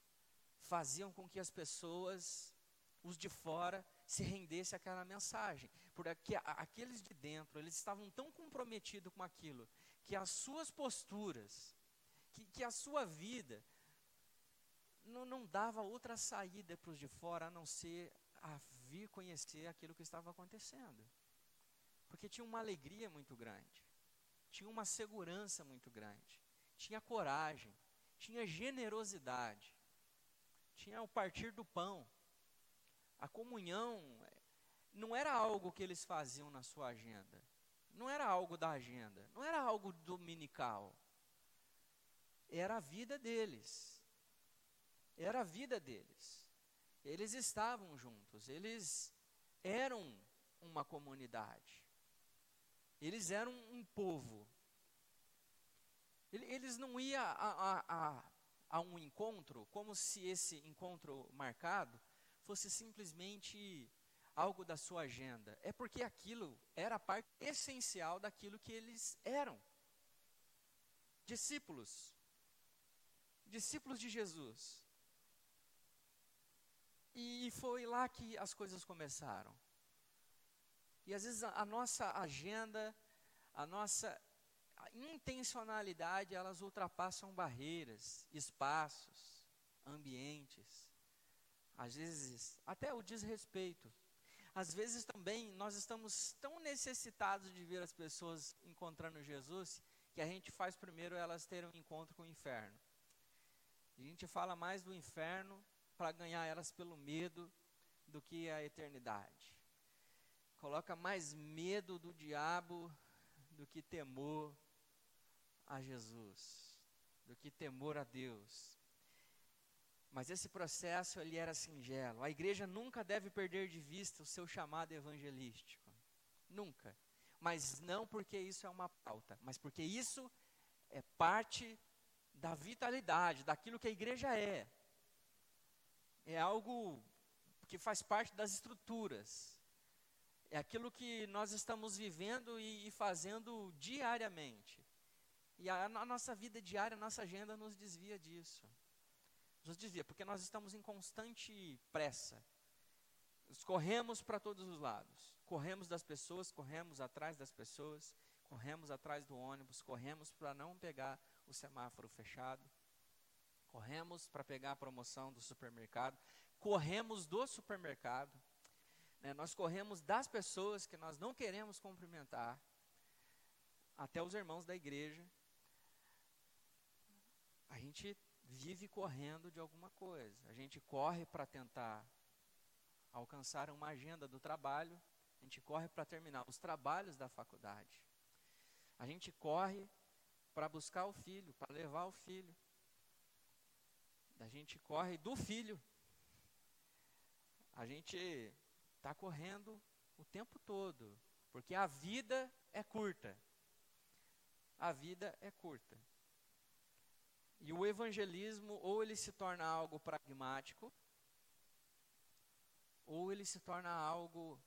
faziam com que as pessoas, os de fora, se rendessem àquela mensagem. Porque aqueles de dentro, eles estavam tão comprometidos com aquilo, que as suas posturas, que, que a sua vida, não, não dava outra saída para os de fora a não ser a vir conhecer aquilo que estava acontecendo. Porque tinha uma alegria muito grande, tinha uma segurança muito grande, tinha coragem, tinha generosidade, tinha o partir do pão. A comunhão eh, não era algo que eles faziam na sua agenda, não era algo da agenda, não era algo dominical. Era a vida deles. Era a vida deles. Eles estavam juntos, eles eram uma comunidade. Eles eram um povo. Eles não iam a, a, a, a um encontro como se esse encontro marcado fosse simplesmente algo da sua agenda. É porque aquilo era parte essencial daquilo que eles eram. Discípulos. Discípulos de Jesus. E foi lá que as coisas começaram. E às vezes a, a nossa agenda, a nossa intencionalidade, elas ultrapassam barreiras, espaços, ambientes. Às vezes até o desrespeito. Às vezes também nós estamos tão necessitados de ver as pessoas encontrando Jesus que a gente faz primeiro elas terem um encontro com o inferno. A gente fala mais do inferno para ganhar elas pelo medo do que a eternidade. Coloca mais medo do diabo do que temor a Jesus, do que temor a Deus. Mas esse processo ele era singelo. A igreja nunca deve perder de vista o seu chamado evangelístico. Nunca. Mas não porque isso é uma pauta, mas porque isso é parte da vitalidade, daquilo que a igreja é é algo que faz parte das estruturas. É aquilo que nós estamos vivendo e, e fazendo diariamente. E a, a, nossa vida diária, a nossa agenda nos desvia disso. Nos desvia, porque nós estamos em constante pressa. Corremos para todos os lados. Corremos das pessoas, corremos atrás das pessoas, corremos atrás do ônibus, corremos para não pegar o semáforo fechado corremos para pegar a promoção do supermercado, corremos do supermercado, né, nós corremos das pessoas que nós não queremos cumprimentar, até os irmãos da igreja. A gente vive correndo de alguma coisa, a gente corre para tentar alcançar uma agenda do trabalho, a gente corre para terminar os trabalhos da faculdade, a gente corre para buscar o filho, para levar o filho. A gente corre do filho. A gente está correndo o tempo todo, porque a vida é curta. A vida é curta. E o evangelismo, ou ele se torna algo pragmático, ou ele se torna algo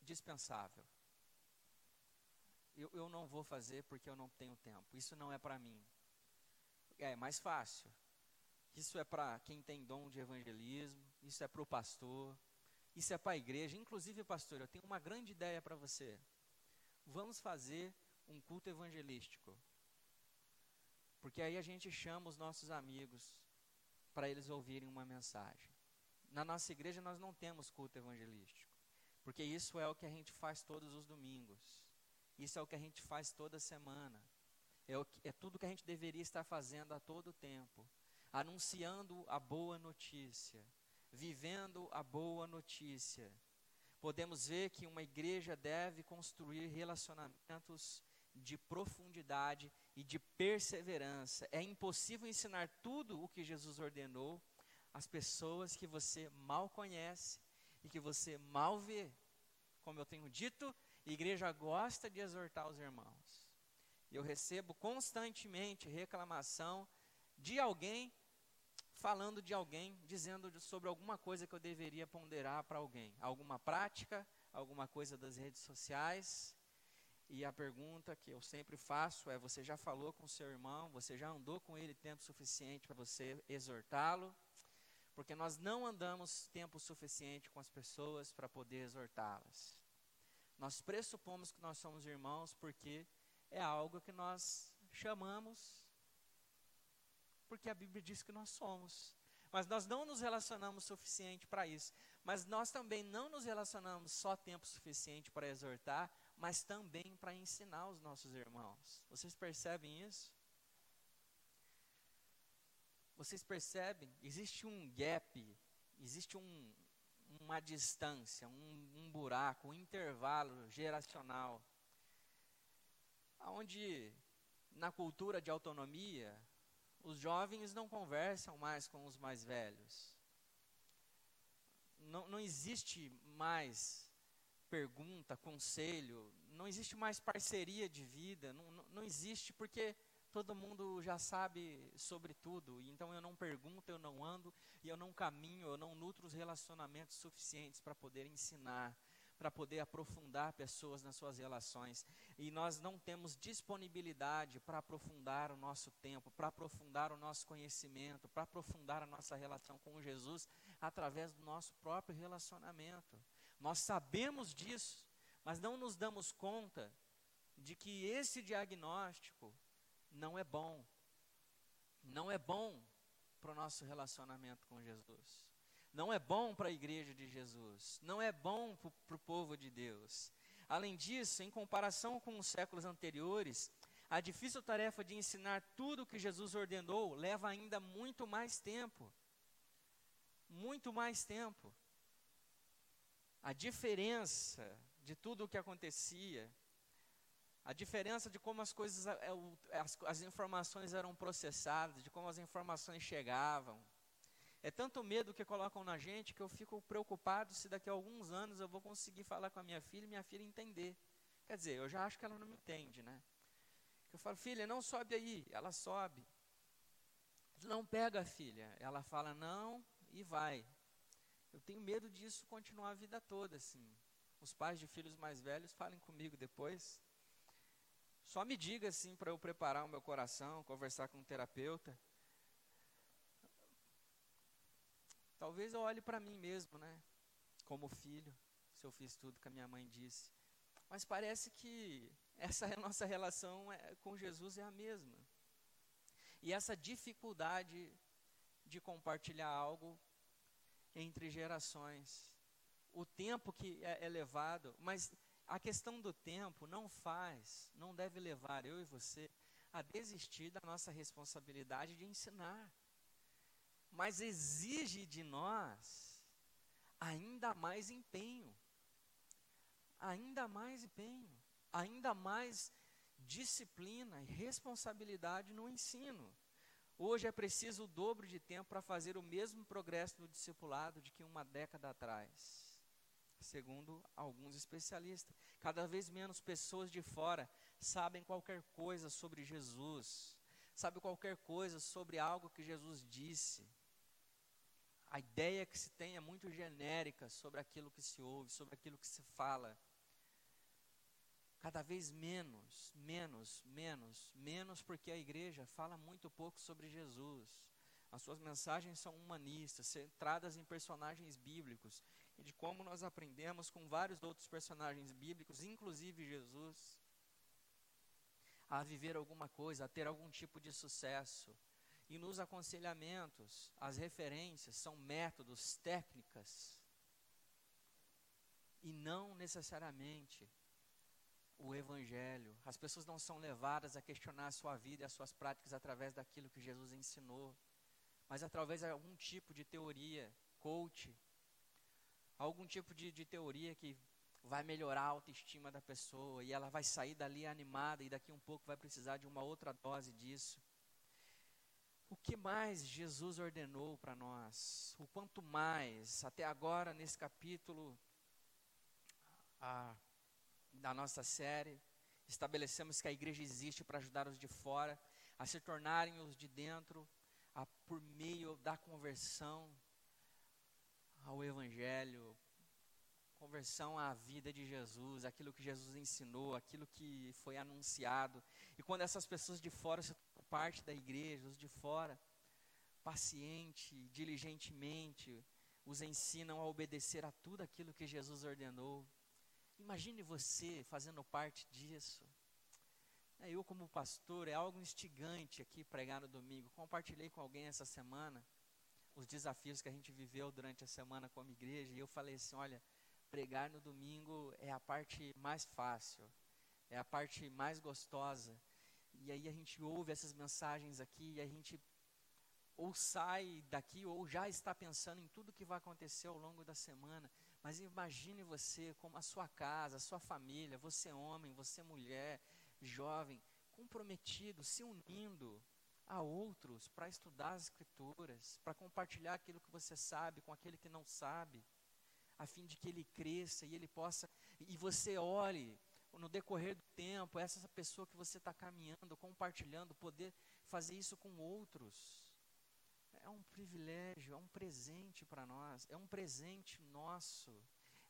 dispensável. Eu, eu não vou fazer porque eu não tenho tempo. Isso não é para mim. É mais fácil. Isso é para quem tem dom de evangelismo, isso é para o pastor, isso é para a igreja. Inclusive, pastor, eu tenho uma grande ideia para você. Vamos fazer um culto evangelístico. Porque aí a gente chama os nossos amigos para eles ouvirem uma mensagem. Na nossa igreja nós não temos culto evangelístico. Porque isso é o que a gente faz todos os domingos. Isso é o que a gente faz toda semana. É, o, é tudo que a gente deveria estar fazendo a todo tempo. Anunciando a boa notícia. Vivendo a boa notícia. Podemos ver que uma igreja deve construir relacionamentos de profundidade e de perseverança. É impossível ensinar tudo o que Jesus ordenou às pessoas que você mal conhece e que você mal vê. Como eu tenho dito, a igreja gosta de exortar os irmãos eu recebo constantemente reclamação de alguém falando de alguém, dizendo sobre alguma coisa que eu deveria ponderar para alguém, alguma prática, alguma coisa das redes sociais. E a pergunta que eu sempre faço é: você já falou com seu irmão? Você já andou com ele tempo suficiente para você exortá-lo? Porque nós não andamos tempo suficiente com as pessoas para poder exortá-las. Nós pressupomos que nós somos irmãos porque é algo que nós chamamos porque a Bíblia diz que nós somos. Mas nós não nos relacionamos suficiente para isso. Mas nós também não nos relacionamos só tempo suficiente para exortar, mas também para ensinar os nossos irmãos. Vocês percebem isso? Vocês percebem? Existe um gap, existe um, uma distância, um, um buraco, um intervalo geracional, onde na cultura de autonomia os jovens não conversam mais com os mais velhos. Não, não existe mais pergunta, conselho, não existe mais parceria de vida, não, não, não existe porque todo mundo já sabe sobre tudo. Então eu não pergunto, eu não ando, e eu não caminho, eu não nutro os relacionamentos suficientes para poder ensinar, para poder aprofundar pessoas nas suas relações. E nós não temos disponibilidade para aprofundar o nosso tempo, para aprofundar o nosso conhecimento, para aprofundar a nossa relação com Jesus através do nosso próprio relacionamento. Nós sabemos disso, mas não nos damos conta de que esse diagnóstico não é bom. Não é bom para o nosso relacionamento com Jesus não é bom para a igreja de Jesus, não é bom para o povo de Deus. Além disso, em comparação com os séculos anteriores, a difícil tarefa de ensinar tudo o que Jesus ordenou leva ainda muito mais tempo. Muito mais tempo. A diferença de tudo o que acontecia, a diferença de como as coisas, as, as informações eram processadas, de como as informações chegavam, é tanto medo que colocam na gente que eu fico preocupado se daqui a alguns anos eu vou conseguir falar com a minha filha e minha filha entender. Quer dizer, eu já acho que ela não me entende, né? Eu falo, filha, não sobe aí. Ela sobe. Não pega filha. Ela fala, não, e vai. Eu tenho medo disso continuar a vida toda, assim. Os pais de filhos mais velhos falem comigo depois. Só me diga, assim, para eu preparar o meu coração, conversar com um terapeuta. Talvez eu olhe para mim mesmo, né? Como filho, se eu fiz tudo que a minha mãe disse. Mas parece que essa é nossa relação é, com Jesus é a mesma. E essa dificuldade de compartilhar algo entre gerações. O tempo que é, é levado, mas a questão do tempo não faz, não deve levar eu e você a desistir da nossa responsabilidade de ensinar mas exige de nós ainda mais empenho, ainda mais empenho, ainda mais disciplina e responsabilidade no ensino. Hoje é preciso o dobro de tempo para fazer o mesmo progresso no discipulado de que uma década atrás, segundo alguns especialistas. Cada vez menos pessoas de fora sabem qualquer coisa sobre Jesus, sabem qualquer coisa sobre algo que Jesus disse a ideia que se tem é muito genérica sobre aquilo que se ouve, sobre aquilo que se fala. Cada vez menos, menos, menos, menos, porque a igreja fala muito pouco sobre Jesus. As suas mensagens são humanistas, centradas em personagens bíblicos e de como nós aprendemos com vários outros personagens bíblicos, inclusive Jesus, a viver alguma coisa, a ter algum tipo de sucesso, e nos aconselhamentos, as referências são métodos, técnicas, e não necessariamente o Evangelho. As pessoas não são levadas a questionar a sua vida e as suas práticas através daquilo que Jesus ensinou, mas através de algum tipo de teoria, coach, algum tipo de, de teoria que vai melhorar a autoestima da pessoa e ela vai sair dali animada e daqui um pouco vai precisar de uma outra dose disso. O que mais Jesus ordenou para nós? O quanto mais, até agora nesse capítulo a, da nossa série, estabelecemos que a igreja existe para ajudar os de fora a se tornarem os de dentro a, por meio da conversão ao Evangelho, conversão à vida de Jesus, aquilo que Jesus ensinou, aquilo que foi anunciado. E quando essas pessoas de fora se parte da igreja, os de fora, paciente, diligentemente, os ensinam a obedecer a tudo aquilo que Jesus ordenou. Imagine você fazendo parte disso. É, eu, como pastor, é algo instigante aqui pregar no domingo. Compartilhei com alguém essa semana os desafios que a gente viveu durante a semana como igreja, e eu falei assim: olha, pregar no domingo é a parte mais fácil, é a parte mais gostosa. E aí a gente ouve essas mensagens aqui e a gente ou sai daqui ou já está pensando em tudo que vai acontecer ao longo da semana. Mas imagine você como a sua casa, a sua família, você homem, você mulher, jovem, comprometido, se unindo a outros para estudar as escrituras, para compartilhar aquilo que você sabe com aquele que não sabe, a fim de que ele cresça e ele possa e você olhe no decorrer do tempo essa pessoa que você está caminhando, compartilhando, poder fazer isso com outros é um privilégio, é um presente para nós, é um presente nosso,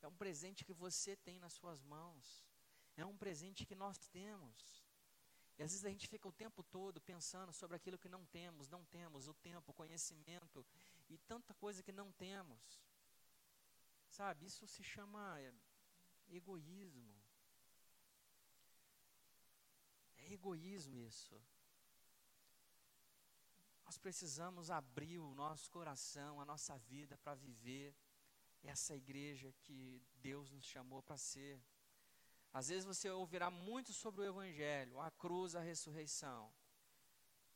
é um presente que você tem nas suas mãos, é um presente que nós temos. E às vezes a gente fica o tempo todo pensando sobre aquilo que não temos, não temos, o tempo, o conhecimento e tanta coisa que não temos. Sabe, isso se chama egoísmo. É egoísmo isso. Nós precisamos abrir o nosso coração, a nossa vida para viver essa igreja que Deus nos chamou para ser. Às vezes você ouvirá muito sobre o Evangelho, a cruz, a ressurreição,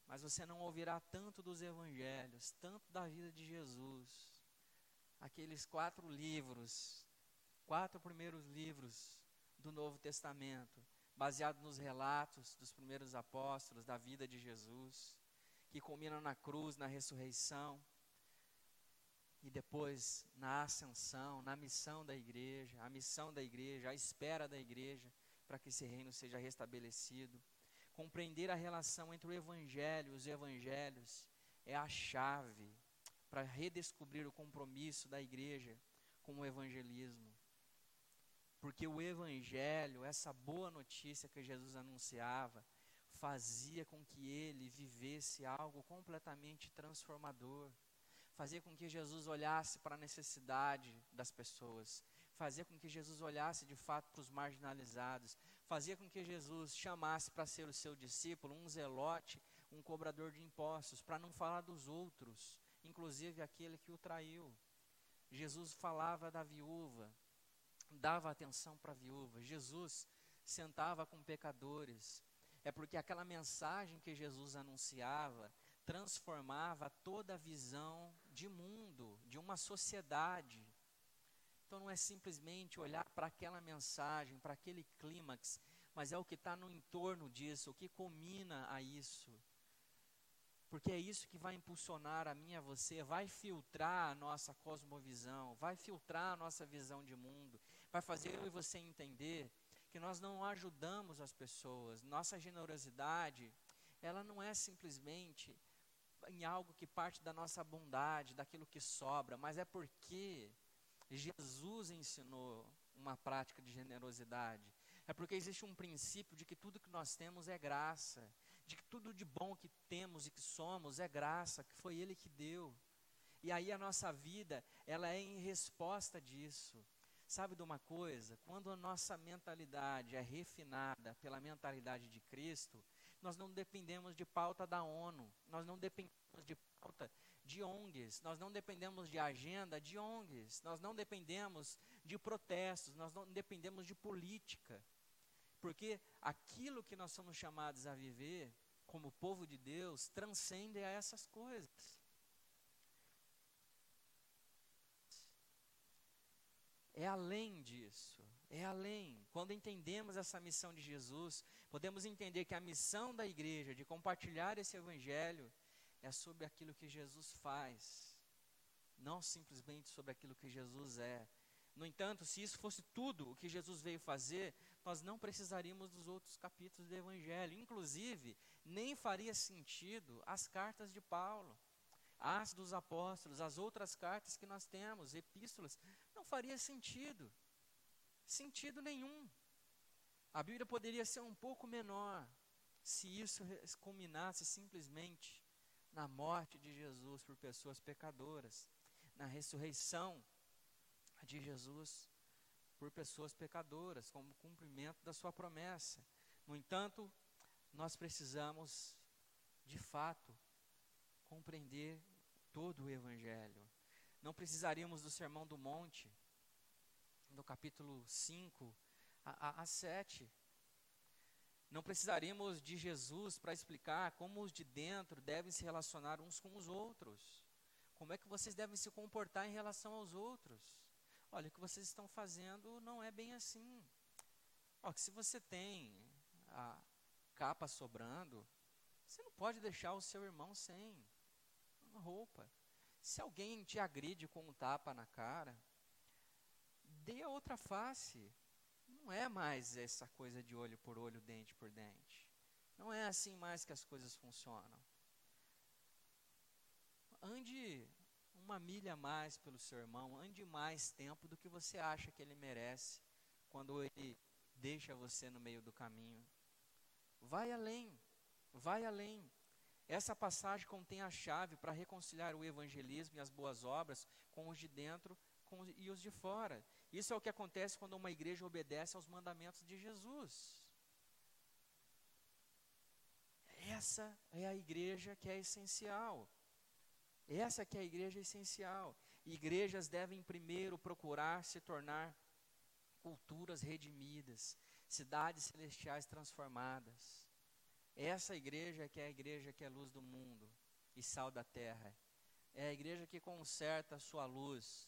mas você não ouvirá tanto dos Evangelhos, tanto da vida de Jesus. Aqueles quatro livros, quatro primeiros livros do Novo Testamento, baseados nos relatos dos primeiros apóstolos, da vida de Jesus que culmina na cruz, na ressurreição, e depois na ascensão, na missão da igreja, a missão da igreja, a espera da igreja, para que esse reino seja restabelecido. Compreender a relação entre o evangelho e os evangelhos é a chave para redescobrir o compromisso da igreja com o evangelismo. Porque o evangelho, essa boa notícia que Jesus anunciava, fazia com que ele vivesse algo completamente transformador. Fazia com que Jesus olhasse para a necessidade das pessoas. Fazia com que Jesus olhasse de fato para os marginalizados. Fazia com que Jesus chamasse para ser o seu discípulo um zelote, um cobrador de impostos, para não falar dos outros, inclusive aquele que o traiu. Jesus falava da viúva, dava atenção para a viúva. Jesus sentava com pecadores, é porque aquela mensagem que Jesus anunciava transformava toda a visão de mundo, de uma sociedade. Então não é simplesmente olhar para aquela mensagem, para aquele clímax, mas é o que está no entorno disso, o que culmina a isso. Porque é isso que vai impulsionar a mim a você, vai filtrar a nossa cosmovisão, vai filtrar a nossa visão de mundo, vai fazer eu e você entender que nós não ajudamos as pessoas. Nossa generosidade, ela não é simplesmente em algo que parte da nossa bondade, daquilo que sobra, mas é porque Jesus ensinou uma prática de generosidade. É porque existe um princípio de que tudo que nós temos é graça, de que tudo de bom que temos e que somos é graça, que foi Ele que deu. E aí a nossa vida, ela é em resposta disso. Sabe de uma coisa? Quando a nossa mentalidade é refinada pela mentalidade de Cristo, nós não dependemos de pauta da ONU, nós não dependemos de pauta de ONGs, nós não dependemos de agenda de ONGs, nós não dependemos de protestos, nós não dependemos de política. Porque aquilo que nós somos chamados a viver como povo de Deus transcende a essas coisas. É além disso. É além. Quando entendemos essa missão de Jesus, podemos entender que a missão da igreja de compartilhar esse evangelho é sobre aquilo que Jesus faz, não simplesmente sobre aquilo que Jesus é. No entanto, se isso fosse tudo o que Jesus veio fazer, nós não precisaríamos dos outros capítulos do evangelho. Inclusive, nem faria sentido as cartas de Paulo as dos apóstolos, as outras cartas que nós temos, epístolas, faria sentido. sentido nenhum. A Bíblia poderia ser um pouco menor se isso culminasse simplesmente na morte de Jesus por pessoas pecadoras, na ressurreição de Jesus por pessoas pecadoras, como cumprimento da sua promessa. No entanto, nós precisamos, de fato, compreender todo o Evangelho. Não precisaríamos do Sermão do Monte, no capítulo 5 a, a, a 7. Não precisaríamos de Jesus para explicar como os de dentro devem se relacionar uns com os outros. Como é que vocês devem se comportar em relação aos outros. Olha, o que vocês estão fazendo não é bem assim. Ó, que se você tem a capa sobrando, você não pode deixar o seu irmão sem uma roupa. Se alguém te agride com um tapa na cara, dê a outra face. Não é mais essa coisa de olho por olho, dente por dente. Não é assim mais que as coisas funcionam. Ande uma milha mais pelo seu irmão, ande mais tempo do que você acha que ele merece quando ele deixa você no meio do caminho. Vai além, vai além. Essa passagem contém a chave para reconciliar o evangelismo e as boas obras com os de dentro com, e os de fora. Isso é o que acontece quando uma igreja obedece aos mandamentos de Jesus. Essa é a igreja que é essencial. Essa que é a igreja essencial. Igrejas devem primeiro procurar se tornar culturas redimidas, cidades celestiais transformadas. Essa igreja que é a igreja que é luz do mundo e sal da terra. É a igreja que conserta a sua luz.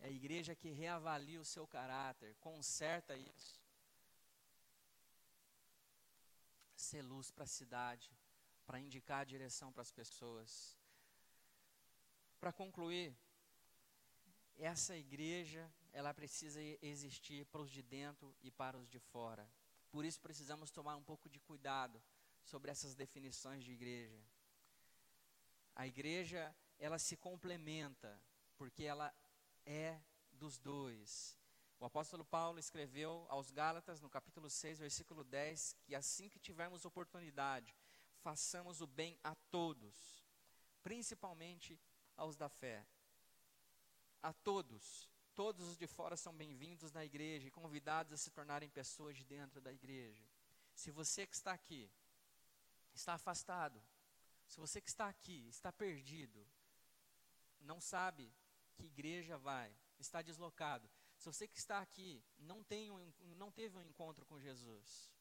É a igreja que reavalia o seu caráter, conserta isso. Ser luz para a cidade, para indicar a direção para as pessoas. Para concluir, essa igreja, ela precisa existir para os de dentro e para os de fora. Por isso precisamos tomar um pouco de cuidado sobre essas definições de igreja. A igreja, ela se complementa, porque ela é dos dois. O apóstolo Paulo escreveu aos Gálatas, no capítulo 6, versículo 10, que assim que tivermos oportunidade, façamos o bem a todos, principalmente aos da fé. A todos, todos os de fora são bem-vindos na igreja e convidados a se tornarem pessoas de dentro da igreja. Se você que está aqui está afastado, se você que está aqui está perdido, não sabe que igreja vai, está deslocado. Se você que está aqui não, tem um, não teve um encontro com Jesus,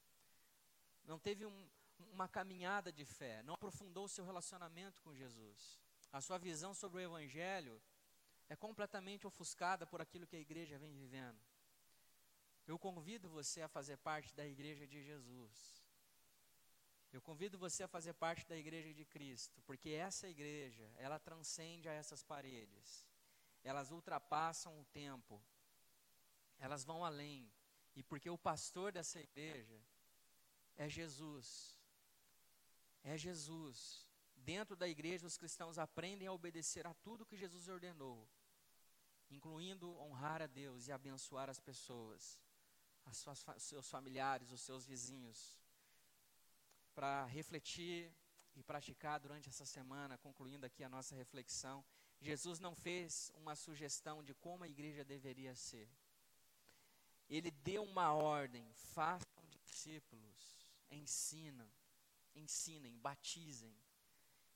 não teve um, uma caminhada de fé, não aprofundou o seu relacionamento com Jesus, a sua visão sobre o Evangelho é completamente ofuscada por aquilo que a igreja vem vivendo. Eu convido você a fazer parte da igreja de Jesus. Eu convido você a fazer parte da igreja de Cristo, porque essa igreja, ela transcende a essas paredes. Elas ultrapassam o tempo. Elas vão além. E porque o pastor dessa igreja é Jesus. É Jesus. Dentro da igreja, os cristãos aprendem a obedecer a tudo que Jesus ordenou, incluindo honrar a Deus e abençoar as pessoas, as suas, seus familiares, os seus vizinhos, para refletir e praticar durante essa semana, concluindo aqui a nossa reflexão. Jesus não fez uma sugestão de como a igreja deveria ser. Ele deu uma ordem: façam discípulos, ensinam, ensinem, batizem.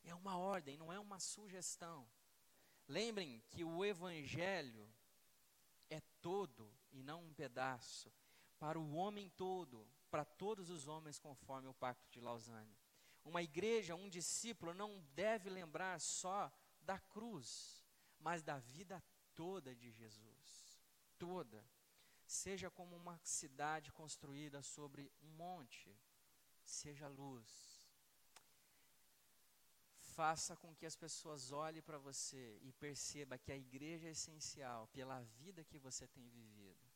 É uma ordem, não é uma sugestão. Lembrem que o Evangelho é todo e não um pedaço, para o homem todo, para todos os homens, conforme o Pacto de Lausanne. Uma igreja, um discípulo, não deve lembrar só da cruz, mas da vida toda de Jesus. Toda. Seja como uma cidade construída sobre um monte, seja luz faça com que as pessoas olhem para você e percebam que a igreja é essencial pela vida que você tem vivido,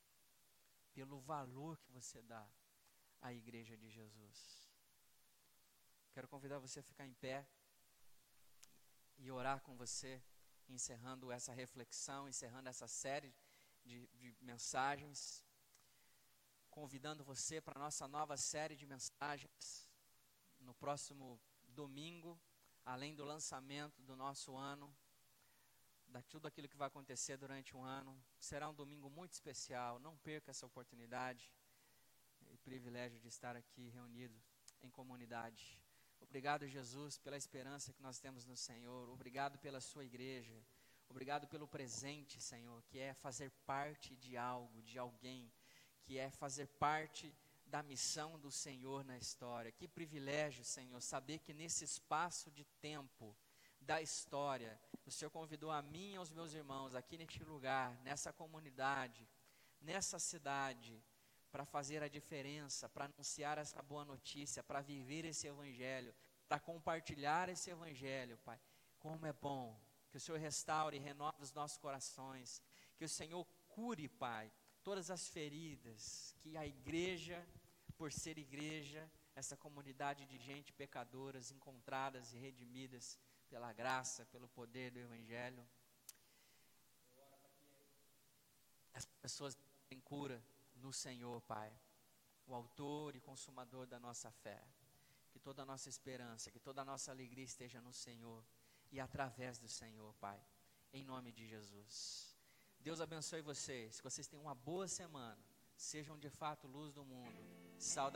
pelo valor que você dá à igreja de Jesus. Quero convidar você a ficar em pé e orar com você, encerrando essa reflexão, encerrando essa série de, de mensagens, convidando você para a nossa nova série de mensagens no próximo domingo, além do lançamento do nosso ano, da tudo aquilo que vai acontecer durante um ano. Será um domingo muito especial, não perca essa oportunidade e privilégio de estar aqui reunido em comunidade. Obrigado, Jesus, pela esperança que nós temos no Senhor. Obrigado pela sua igreja. Obrigado pelo presente, Senhor, que é fazer parte de algo, de alguém, que é fazer parte da missão do Senhor na história. Que privilégio, Senhor, saber que nesse espaço de tempo da história, o Senhor convidou a mim e aos meus irmãos aqui neste lugar, nessa comunidade, nessa cidade, para fazer a diferença, para anunciar essa boa notícia, para viver esse evangelho, para compartilhar esse evangelho, Pai. Como é bom que o Senhor restaure e renove os nossos corações, que o Senhor cure, Pai, todas as feridas, que a igreja, por ser igreja, essa comunidade de gente pecadoras, encontradas e redimidas pela graça, pelo poder do Evangelho, as pessoas têm cura no Senhor, Pai, o autor e consumador da nossa fé. Que toda a nossa esperança, que toda a nossa alegria esteja no Senhor e através do Senhor, Pai. Em nome de Jesus. Deus abençoe vocês. Que vocês tenham uma boa semana. Sejam de fato luz do mundo. Sal